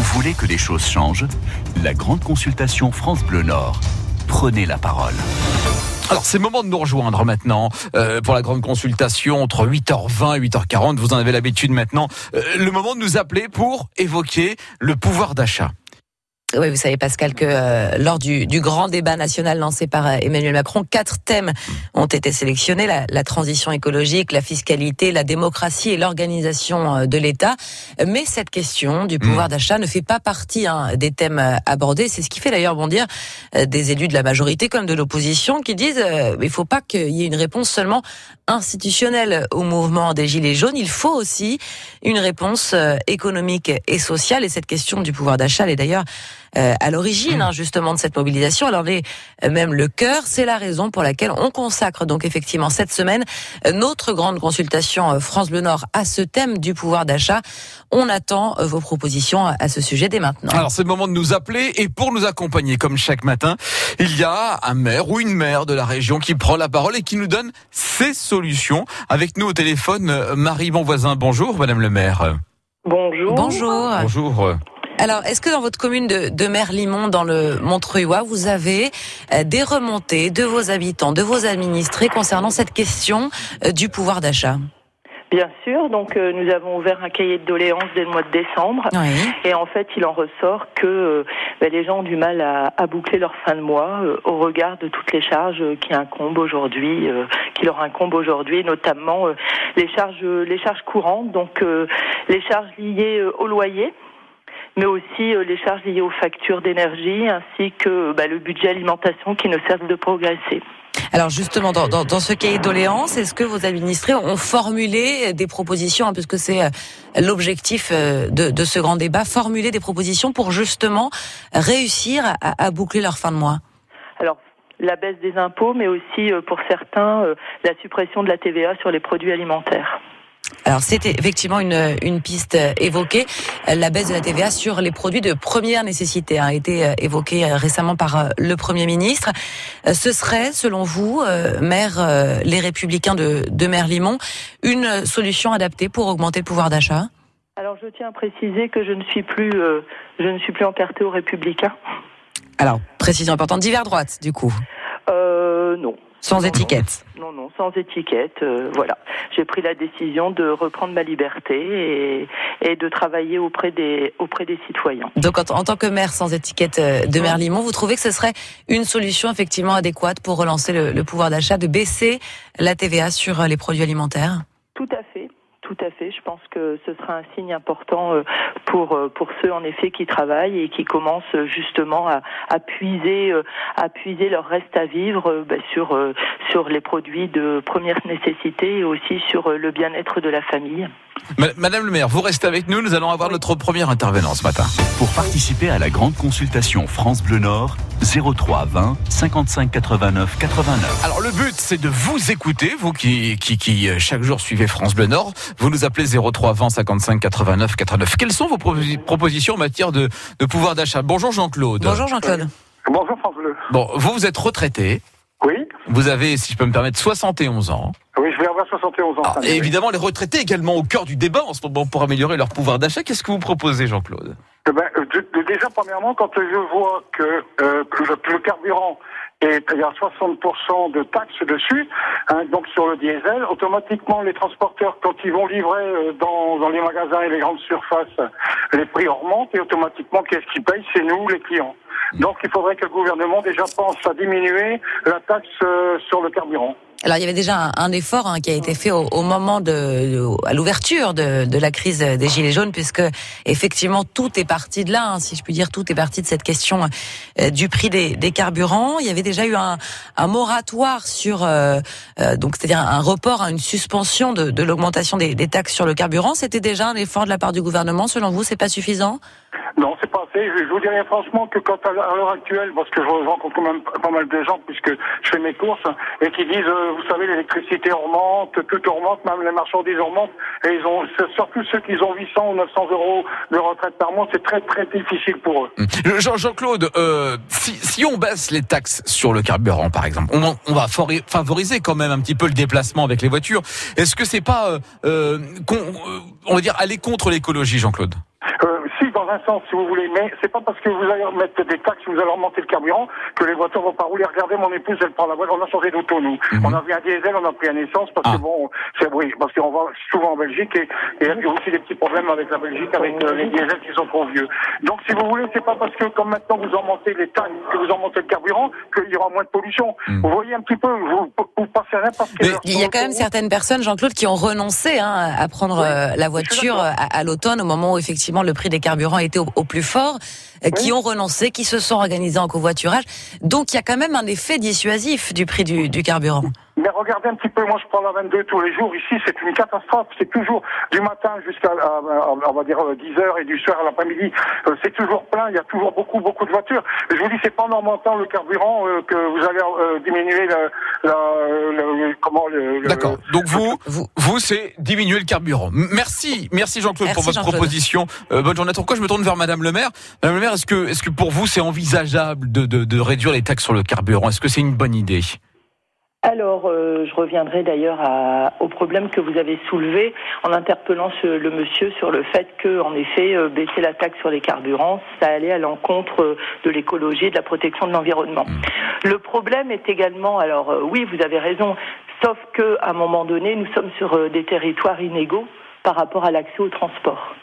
Vous voulez que les choses changent? La grande consultation France Bleu Nord. Prenez la parole. Alors c'est le moment de nous rejoindre maintenant euh, pour la grande consultation entre 8h20 et 8h40. Vous en avez l'habitude maintenant. Euh, le moment de nous appeler pour évoquer le pouvoir d'achat. Oui, vous savez Pascal que euh, lors du, du, grand débat national lancé par euh, Emmanuel Macron, quatre thèmes ont été sélectionnés la, la transition écologique, la fiscalité, la démocratie et l'organisation euh, de l'État. Mais cette question du pouvoir mmh. d'achat ne fait pas partie hein, des thèmes abordés. C'est ce qui fait d'ailleurs bondir des élus de la majorité comme de l'opposition qui disent euh, il faut pas qu'il y ait une réponse seulement institutionnelle au mouvement des gilets jaunes. Il faut aussi une réponse économique et sociale. Et cette question du pouvoir d'achat est d'ailleurs euh, à l'origine hein, justement de cette mobilisation. Alors les, euh, même le cœur, c'est la raison pour laquelle on consacre donc effectivement cette semaine euh, notre grande consultation France Bleu Nord à ce thème du pouvoir d'achat. On attend vos propositions à ce sujet dès maintenant. Alors c'est le moment de nous appeler et pour nous accompagner comme chaque matin, il y a un maire ou une maire de la région qui prend la parole et qui nous donne ses solutions. Avec nous au téléphone, Marie Bonvoisin. Bonjour, Madame le maire. Bonjour. Bonjour. Bonjour. Alors, est-ce que dans votre commune de, de Merlimont, dans le Montreuil, vous avez euh, des remontées de vos habitants, de vos administrés concernant cette question euh, du pouvoir d'achat? Bien sûr, donc euh, nous avons ouvert un cahier de doléances dès le mois de décembre. Et en fait il en ressort que ben, les gens ont du mal à, à, boucler leur fin de mois au regard de toutes les charges qui incombent aujourd'hui, qui leur incombent aujourd'hui, notamment les charges les charges courantes, donc les charges liées au loyer mais aussi euh, les charges liées aux factures d'énergie ainsi que bah, le budget alimentation qui ne cesse de progresser. Alors justement, dans, dans, dans ce cahier de doléances, est-ce que vos administrés ont formulé des propositions, hein, puisque c'est euh, l'objectif euh, de, de, ce grand débat, formuler des propositions pour justement réussir à, à boucler leur fin de mois? Alors, la baisse des impôts, mais aussi pour certains, la suppression de la TVA sur les produits alimentaires. Alors c'était effectivement une, une piste évoquée. La baisse de la TVA sur les produits de première nécessité a été évoquée récemment par le Premier ministre. Ce serait, selon vous, maire Les Républicains de, de Merlimont, une solution adaptée pour augmenter le pouvoir d'achat? Alors je tiens à préciser que je ne suis plus, euh, je ne suis plus encartée aux Républicains. Alors, précision importante, divers droite, du coup euh, Non. Sans étiquette Non, non, sans étiquette. Euh, voilà. J'ai pris la décision de reprendre ma liberté et, et, de travailler auprès des, auprès des citoyens. Donc, en, en tant que maire sans étiquette euh, de Merlimont, vous trouvez que ce serait une solution effectivement adéquate pour relancer le, le pouvoir d'achat, de baisser la TVA sur euh, les produits alimentaires? Tout à fait à fait. Je pense que ce sera un signe important euh, pour pour ceux en effet qui travaillent et qui commencent justement à, à puiser à puiser leur reste à vivre bah, sur sur les produits de première nécessité et aussi sur le bien-être de la famille. Madame le maire, vous restez avec nous, nous allons avoir notre premier intervenant ce matin. Pour participer à la grande consultation France Bleu Nord, 03 20 55 89 89. Alors le but c'est de vous écouter, vous qui, qui, qui chaque jour suivez France Bleu Nord, vous nous appelez 03 20 55 89 89. Quelles sont vos propositions en matière de, de pouvoir d'achat? Bonjour Jean-Claude. Bonjour Jean-Claude. Bonjour France Bleu. Bon, vous vous êtes retraité. Oui. Vous avez, si je peux me permettre, 71 ans. Oui, je vais avoir 71 ans. Alors, et évidemment, les retraités également au cœur du débat en ce moment pour améliorer leur pouvoir d'achat. Qu'est-ce que vous proposez, Jean-Claude? Eh ben, Déjà, premièrement, quand je vois que, euh, que le, carburant et il y a 60% de taxes dessus, hein, donc sur le diesel, automatiquement les transporteurs, quand ils vont livrer euh, dans, dans les magasins et les grandes surfaces, les prix augmentent et automatiquement, qu'est-ce qui paye C'est nous, les clients. Donc il faudrait que le gouvernement déjà pense à diminuer la taxe euh, sur le carburant. Alors il y avait déjà un, effort hein, qui a été fait au, moment de, à l'ouverture de, la crise des gilets jaunes, puisque effectivement tout est parti de là, hein, si je puis dire, tout est parti de cette question euh, du prix des, carburants. Il y avait déjà eu un, moratoire sur, euh, donc c'est-à-dire un report, une suspension de, l'augmentation des taxes sur le carburant. C'était déjà un effort de la part du gouvernement. Selon vous, c'est pas suffisant? Je, vous dirais franchement que quand à l'heure actuelle, parce que je rencontre quand même pas mal de gens puisque je fais mes courses et qui disent, euh, vous savez, l'électricité augmente, tout augmente, même les marchandises augmentent, et ils ont, surtout ceux qui ont 800 ou 900 euros de retraite par mois, c'est très très difficile pour eux. Jean-Claude, euh, si, si, on baisse les taxes sur le carburant, par exemple, on, on, va favoriser quand même un petit peu le déplacement avec les voitures. Est-ce que c'est pas, euh, euh on va dire, aller contre l'écologie, Jean-Claude? Sens, si vous voulez, mais c'est pas parce que vous allez remettre des taxes, vous allez remonter le carburant, que les voitures vont pas rouler. Regardez, mon épouse, elle prend la voiture, on a changé d'auto, nous. Mhm. On a vu un diesel, on a pris un essence, parce que ah. bon, c'est, oui, parce qu'on va souvent en Belgique, et, et il y a aussi des petits problèmes avec la Belgique, avec euh, les diesels qui sont trop vieux. Donc, si vous voulez, c'est pas parce que, comme maintenant, vous en montez les taxes, que vous en montez le carburant, qu'il y aura moins de pollution. Mhm. Vous voyez un petit peu, vous, vous passez rien parce que... il y a quand même certaines personnes, Jean-Claude, qui ont renoncé hein, à prendre euh, la voiture à, l'automne, au moment où effectivement le prix des carburants était au, plus fort, euh, qui ont renoncé, qui se sont organisés en covoiturage. Donc il y a quand même un effet dissuasif du prix du, du carburant. Mais regardez un petit peu, moi je prends la 22 tous les jours. Ici, c'est une catastrophe. C'est toujours du matin jusqu'à, on va dire, 10 euh, heures et du soir à l'après-midi. Euh, c'est toujours plein. Il y a toujours beaucoup, beaucoup de voitures. je vous dis, c'est pas en augmentant le carburant euh, que vous allez diminuer la, le, comment le. D'accord. Donc vous, vous, vous c'est diminuer le carburant. Merci, merci Jean-Claude pour votre proposition. bonne journée. Pourquoi je me tourne vers Madame le Maire? Madame le Maire, est-ce que, est-ce que pour vous c'est envisageable de, de, de réduire les taxes sur le carburant? Est-ce que c'est une bonne idée? Alors, euh, je reviendrai d'ailleurs au problème que vous avez soulevé en interpellant le monsieur sur le fait que, en effet, euh, baisser la taxe sur les carburants, ça allait à l'encontre euh, de l'écologie et de la protection de l'environnement. Mmh. Le problème est également, alors oui, vous avez raison, sauf que à un moment donné, nous sommes sur des territoires inégaux par rapport à l'accès au transport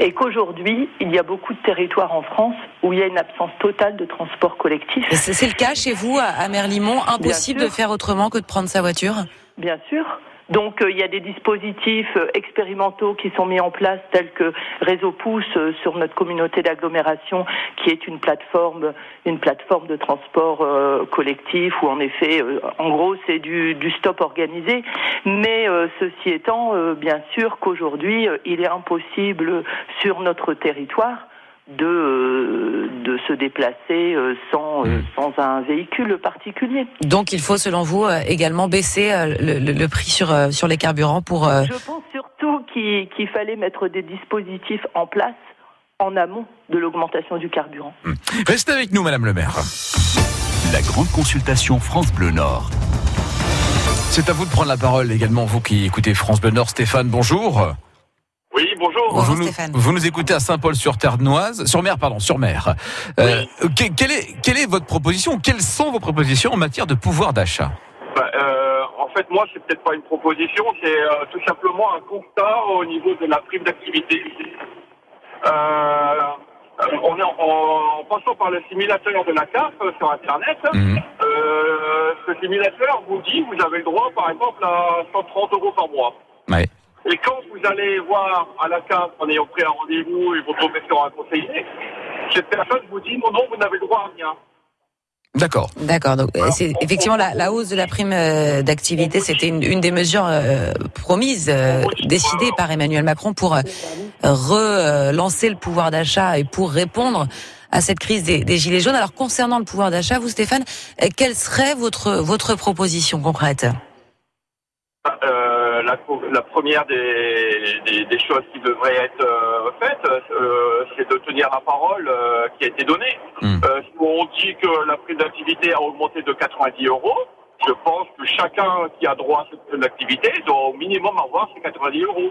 et qu'aujourd'hui, il y a beaucoup de territoires en France où il y a une absence totale de transport collectif. C'est le cas chez vous, à Merlimont, impossible de faire autrement que de prendre sa voiture? Bien sûr. Donc euh, il y a des dispositifs euh, expérimentaux qui sont mis en place tels que Réseau Pouce euh, sur notre communauté d'agglomération qui est une plateforme une plateforme de transport collectif où en effet en gros c'est du, du, stop organisé. Mais ceci étant bien sûr qu'aujourd'hui il est impossible sur notre territoire de, euh, de se déplacer euh, sans, euh, hmm. sans un véhicule particulier. Donc il faut, selon vous, également baisser le, le, prix sur, sur les carburants pour... Je pense surtout qu'il fallait mettre des dispositifs en place en amont de l'augmentation du carburant. Hmm. Restez avec nous, Madame le maire. La grande consultation France Bleu Nord. C'est à vous de prendre la parole également, vous qui écoutez France Bleu Nord. Stéphane, bonjour. Oui, bonjour. vous, nous, Stéphane. vous nous écoutez à Saint-Paul-sur-Ternoise, sur mer, pardon, sur mer. Euh, quelle, est, quelle est votre proposition? Quelles sont vos propositions en matière de pouvoir d'achat? Bah, euh, En fait, moi, c'est peut-être pas une proposition, c'est euh, tout simplement un constat au niveau de la prime d'activité. Euh, on est en, passant par le simulateur de la CAF sur Internet. Mhm. ce simulateur vous dit vous avez le droit, par exemple, à 130 euros par mois. Ouais. Et quand vous allez voir à la carte en ayant pris un rendez-vous et vous tombez sur un conseiller, cette personne vous dit non, non, vous n'avez le droit à rien. D'accord. D'accord. Donc, c'est effectivement la, la, hausse de la prime euh, d'activité, c'était une, une, des mesures euh, promises, euh, décidées par Emmanuel Macron pour relancer le pouvoir d'achat et pour répondre à cette crise des, des, gilets jaunes. Alors, concernant le pouvoir d'achat, vous, Stéphane, quelle serait votre votre proposition concrète? La, première des, des, choses qui devraient être euh, faites, euh, c'est de tenir la parole euh, qui a été donnée. Si on dit que la prime d'activité a augmenté de 90 euros, je pense que chacun qui a droit à cette activité doit au minimum avoir ces 90 euros.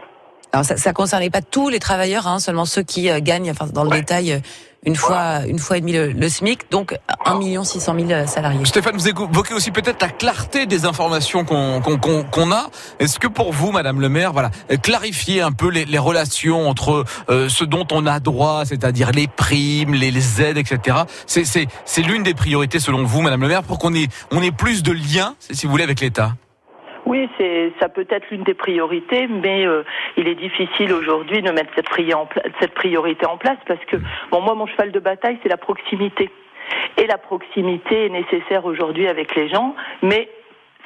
Alors ça, ça concernait pas tous les travailleurs, hein, seulement ceux qui gagnent, enfin dans le détail, une fois, une fois et demi le, SMIC, donc 1 million 600 000 salariés. Stéphane, vous évoquez aussi peut-être la clarté des informations qu'on qu'on a. Est-ce que pour vous, Madame le maire, voilà, clarifier un peu les, les relations entre euh, ce dont on a droit, c'est-à-dire les primes, les, les aides, etc. C'est l'une des priorités selon vous, Madame le maire, pour qu'on ait, on ait plus de liens, si vous voulez, avec l'État? Oui, c'est ça peut être l'une des priorités, mais euh, il est difficile aujourd'hui de mettre cette, priorité en place parce que bon, moi, mon cheval de bataille, c'est la proximité. Et la proximité est nécessaire aujourd'hui avec les gens, mais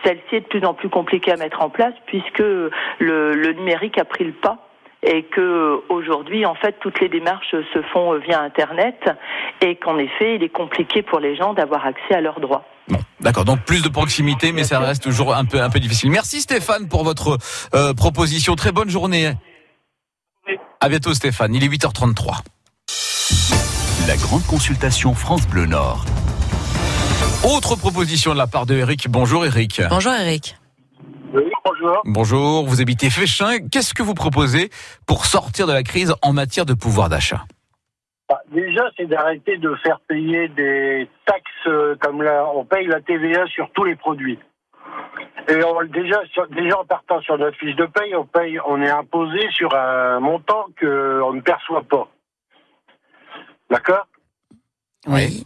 celle-ci est de plus en plus compliquée à mettre en place puisque le, le numérique a pris le pas et que aujourd'hui en fait toutes les démarches se font via internet et qu'en effet il est compliqué pour les gens d'avoir accès à leurs droits. Bon, d'accord. Donc plus de proximité, mais ça reste toujours un peu un peu difficile. Merci Stéphane pour votre euh, proposition. Très bonne journée. À bientôt Stéphane. Il est 8h33. La grande consultation France Bleu Nord. Autre proposition de la part de Eric. Bonjour Eric. Bonjour Eric. Oui, bonjour. Bonjour, vous habitez Féchin. Qu'est-ce que vous proposez pour sortir de la crise en matière de pouvoir d'achat? Bah, Déjà, c'est d'arrêter de faire payer des taxes euh, comme là, on paye la TVA sur tous les produits. Et déjà, déjà en partant sur notre fiche de paye, on paye, on est imposé sur un montant qu'on ne perçoit pas. D'accord? Oui.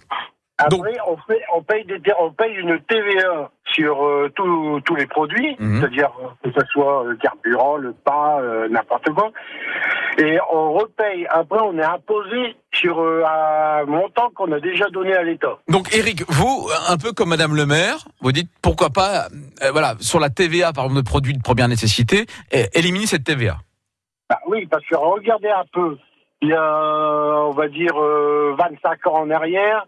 Après, on, fait, on, paye des, on paye une TVA sur euh, tous les produits, mhm. c'est-à-dire euh, que ce soit le carburant, le pain, euh, n'importe quoi. Et on repaye. Après, on est imposé sur un montant qu'on a déjà donné à l'État. Donc, Eric, vous, un peu comme Madame le maire, vous dites pourquoi pas, voilà, sur la TVA, par exemple, de produits de première nécessité, éliminer cette TVA. Bah oui, parce que regardez un peu, il y a, on va dire, 25 ans en arrière,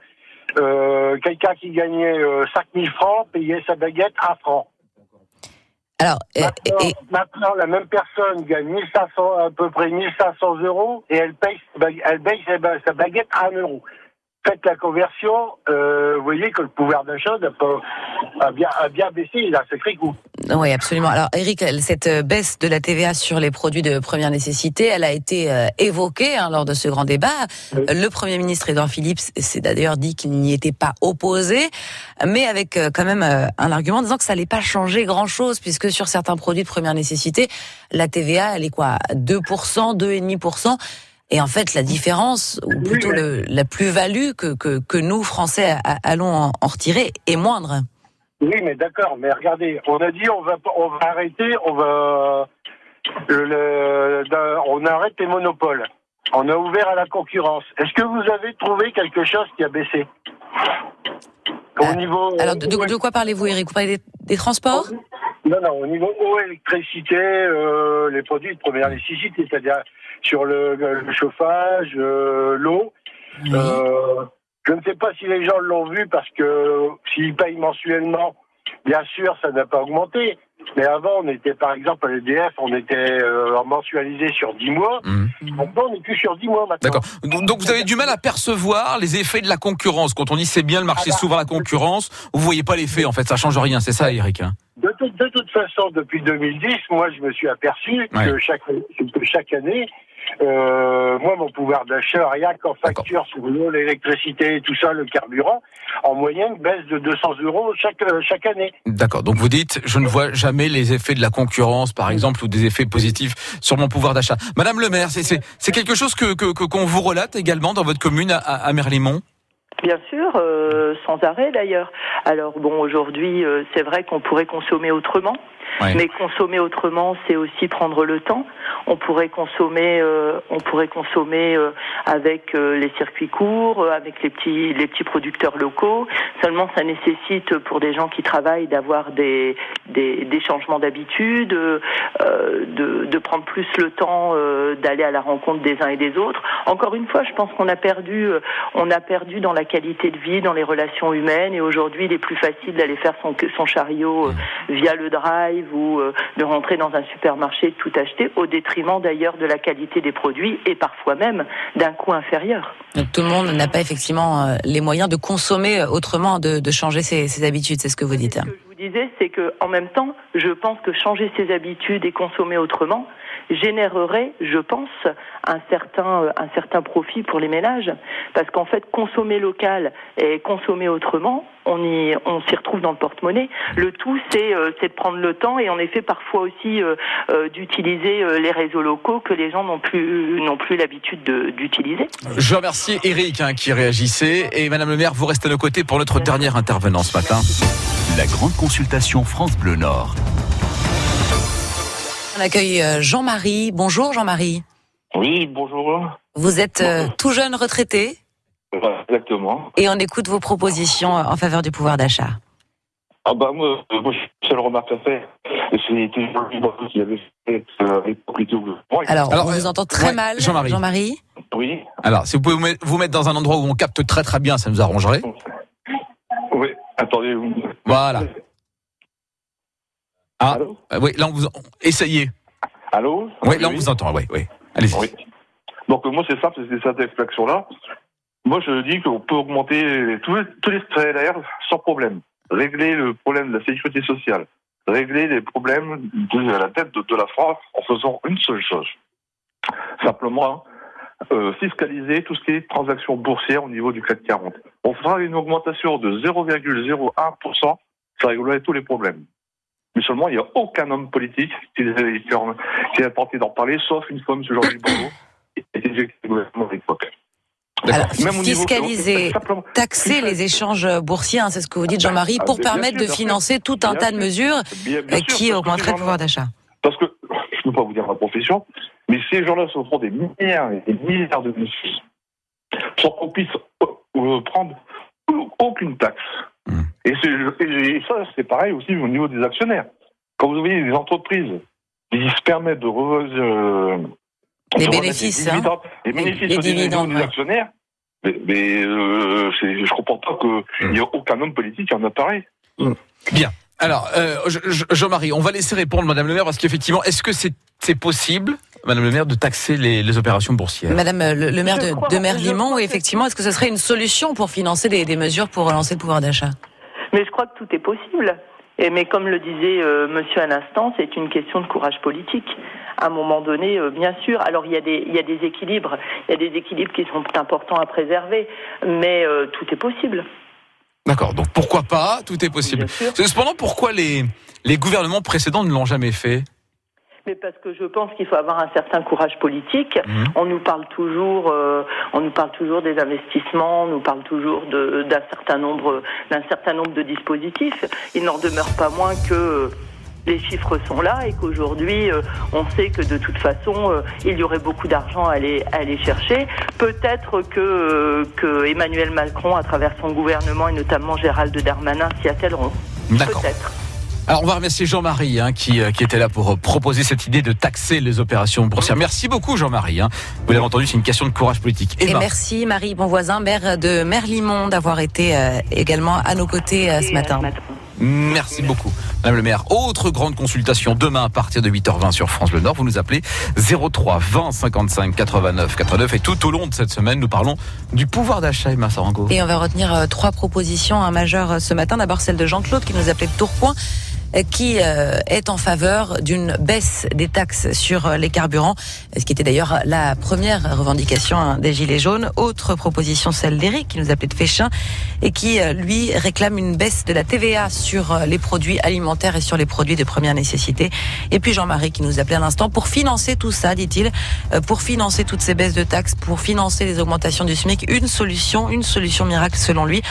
euh, quelqu'un qui gagnait 5000 euh, francs payait sa baguette à francs. Alors, maintenant, la même personne gagne 1500, à peu près 1500 euros et elle paye, elle paye sa baguette à 1 euro faites la conversion, euh, vous voyez que le pouvoir d'achat a bien, a bien baissé, il a un sacré coup. Oui, absolument. Alors, Eric, cette baisse de la TVA sur les produits de première nécessité, elle a été euh, évoquée hein, lors de ce grand débat. Le Premier ministre Edouard Philippe s'est d'ailleurs dit qu'il n'y était pas opposé, mais avec euh, quand même un argument disant que ça n'allait pas changer grand-chose, puisque sur certains produits de première nécessité, la TVA, elle est quoi? 2%, 2,5% et en fait, la différence, ou plutôt le, la plus-value que, que, que, nous, Français, allons en, retirer est moindre. Oui, mais d'accord. Mais regardez, on a dit on va, on va arrêter, on va, le, on arrête les monopoles. On a ouvert à la concurrence. Est-ce que vous avez trouvé quelque chose qui a baissé? Au euh, niveau. Alors, de, de quoi parlez-vous, Eric? Vous parlez des, transports? Non, non. Au niveau eau, électricité, euh, les produits de première nécessité, c'est-à-dire sur le, chauffage, euh, l'eau. Euh, je ne sais pas si les gens l'ont vu parce que s'ils payent mensuellement, bien sûr, ça n'a pas augmenté. Mais avant, on était, par exemple, à l'EDF, on était euh, mensualisé sur 10 mois. Mmh. Maintenant, on n'est plus sur 10 mois maintenant. D'accord. Donc, vous avez du mal à percevoir les effets de la concurrence. Quand on dit c'est bien, le marché ah bah, s'ouvre à la concurrence, vous voyez pas l'effet, en fait. Ça change rien, c'est ça, Eric hein de, toute façon, depuis 2010, moi, je me suis aperçu que, chaque, que chaque année, moi, mon pouvoir d'achat, rien qu'en facture sur l'eau, l'électricité, tout ça, le carburant, en moyenne, baisse de 200 euros chaque, euh, chaque année. D'accord. Donc vous dites, je ne vois jamais les effets de la concurrence, par exemple, ou des effets positifs sur mon pouvoir d'achat. Madame le maire, c'est quelque chose que qu'on vous relate également dans votre commune à, à Merlimont? Bien sûr, euh, sans arrêt d'ailleurs. Alors bon, aujourd'hui, euh, c'est vrai qu'on pourrait consommer autrement. Mais consommer autrement, c'est aussi prendre le temps. On pourrait consommer, euh, on pourrait consommer avec les circuits courts, avec les petits, les petits producteurs locaux. Seulement, ça nécessite pour des gens qui travaillent d'avoir des, des, des, changements d'habitude, de, de prendre plus le temps d'aller à la rencontre des uns et des autres. Encore une fois, je pense qu'on a perdu, on a perdu dans la qualité de vie, dans les relations humaines. Et aujourd'hui, il est plus facile d'aller faire son, son chariot via le drive ou euh, de rentrer dans un supermarché et tout acheter, au détriment d'ailleurs de la qualité des produits et parfois même d'un coût inférieur. Donc tout le monde n'a pas effectivement euh, les moyens de consommer autrement, de, changer ses, habitudes, c'est ce que vous dites. Ce que je vous disais, c'est que en même temps, je pense que changer ses habitudes et consommer autrement générerait, je pense, un certain, euh, un certain profit pour les ménages. Parce qu'en fait, consommer local et consommer autrement, on y, on s'y retrouve dans le porte-monnaie. Le tout, c'est, euh, c'est de prendre le temps et en effet, parfois aussi euh, d'utiliser les réseaux locaux que les gens n'ont plus, n'ont plus l'habitude d'utiliser. Je remercie Eric hein, qui réagissait et Madame le maire, vous restez à nos côtés pour notre dernière intervenant ce matin. La grande consultation France Bleu Nord. On accueille Jean-Marie. Bonjour Jean-Marie. Oui, bonjour. Vous êtes euh, tout jeune retraité Exactement. Et on écoute vos propositions en faveur du pouvoir d'achat. Ah bah moi, euh, moi seule remarque à faire, c'était qui avait fait euh, Alors, Alors, on vous entend très mal, Jean-Marie. Jean-Marie Oui. Alors, si vous pouvez vous mettre dans un endroit où on capte très très bien, ça nous arrangerait. Oui, attendez. Voilà. Ah, oui, là on vous essayez. Allô Oui, là on vous entend, oui, oui. Oui. Donc moi c'est simple, c'est cette extraction-là. Moi je dis qu'on peut augmenter tous les, tous les sans problème. Régler le problème de la sécurité sociale, régler les problèmes de la tête de, la France en faisant une seule chose. Simplement, euh, fiscaliser tout ce qui est transactions boursières au niveau du CAC 40. On fera une augmentation de 0,01%, ça réglerait tous les problèmes. Mais seulement, il n'y a aucun homme politique qui, qui a tenté d'en parler, sauf une femme, ce Georges Bordeaux, qui était du gouvernement à l'époque. Alors, fiscaliser, taxer les échanges boursiers, hein, c'est ce que vous dites Jean-Marie, ah, pour permettre de financer tout un tas de mesures qui augmenteraient le pouvoir d'achat. Parce que, je ne peux pas vous dire ma profession, mais ces gens-là se font des milliards et des milliards de bénéfices sans qu'on puisse euh, prendre aucune taxe. Hmm. Et, ça, c'est pareil aussi au niveau des actionnaires. Quand vous voyez des entreprises qui se permettent de euh, les bénéfices, hein. les bénéfices les, dividendes, des actionnaires. Mais, euh, je comprends pas qu'il n'y a aucun homme politique qui en a pareil. Hmm. Bien. Alors, euh, Jean-Marie, on va laisser répondre Madame le maire parce qu'effectivement, est-ce que c'est possible, Madame le maire, de taxer les, opérations boursières? Madame euh, le, maire de, de Merlimont, effectivement, est-ce que ce serait une solution pour financer des, des mesures pour relancer le pouvoir d'achat? Mais je crois que tout est possible. Et, mais comme le disait euh, Monsieur à l'instant, c'est une question de courage politique. À un moment donné, euh, bien sûr. Alors il y a des il y a des équilibres, il y a des équilibres qui sont importants à préserver, mais euh, tout est possible. D'accord. Donc pourquoi pas Tout est possible. Cependant, pourquoi les les gouvernements précédents ne l'ont jamais fait mais parce que je pense qu'il faut avoir un certain courage politique. Mhm. On nous parle toujours, euh, on nous parle toujours des investissements, on nous parle toujours d'un certain nombre, d'un certain nombre de dispositifs. Il n'en demeure pas moins que les chiffres sont là et qu'aujourd'hui, euh, on sait que de toute façon, euh, il y aurait beaucoup d'argent à aller, à aller chercher. Peut-être que, que Emmanuel Macron, à travers son gouvernement et notamment Gérald Darmanin, s'y attelleront. Peut-être. Alors on va remercier Jean-Marie hein, qui, euh, qui, était là pour euh, proposer cette idée de taxer les opérations boursières. Merci beaucoup Jean-Marie. Hein. Vous l'avez entendu, c'est une question de courage politique. Et merci Marie Bonvoisin, maire de Merlimont, d'avoir été euh, également à nos côtés ce matin. Merci beaucoup, Madame le maire. Autre grande consultation demain à partir de 8h20 sur France Le Nord. Vous nous appelez 03 20 55 89 89. Et tout au long de cette semaine, nous parlons du pouvoir d'achat, Emma Sarango. Et on va retenir trois propositions hein, majeures ce matin. D'abord celle de Jean-Claude qui nous appelait de Tourcoing qui euh, est en faveur d'une baisse des taxes sur euh, les carburants, ce qui était d'ailleurs la première revendication hein, des Gilets jaunes. Autre proposition, celle d'Éric, qui nous appelait de Féchin, et qui, euh, lui, réclame une baisse de la TVA sur les produits alimentaires et sur les produits de première nécessité. Et puis Jean-Marie, qui nous appelait à l'instant, pour financer tout ça, dit-il, pour financer toutes ces baisses de taxes, pour financer les augmentations du SMIC, une solution, une solution miracle selon lui,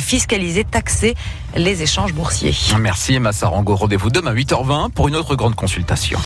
fiscaliser, taxer les échanges boursiers. Merci Emma Sarango. Rendez-vous demain à 8h20 pour une autre grande consultation.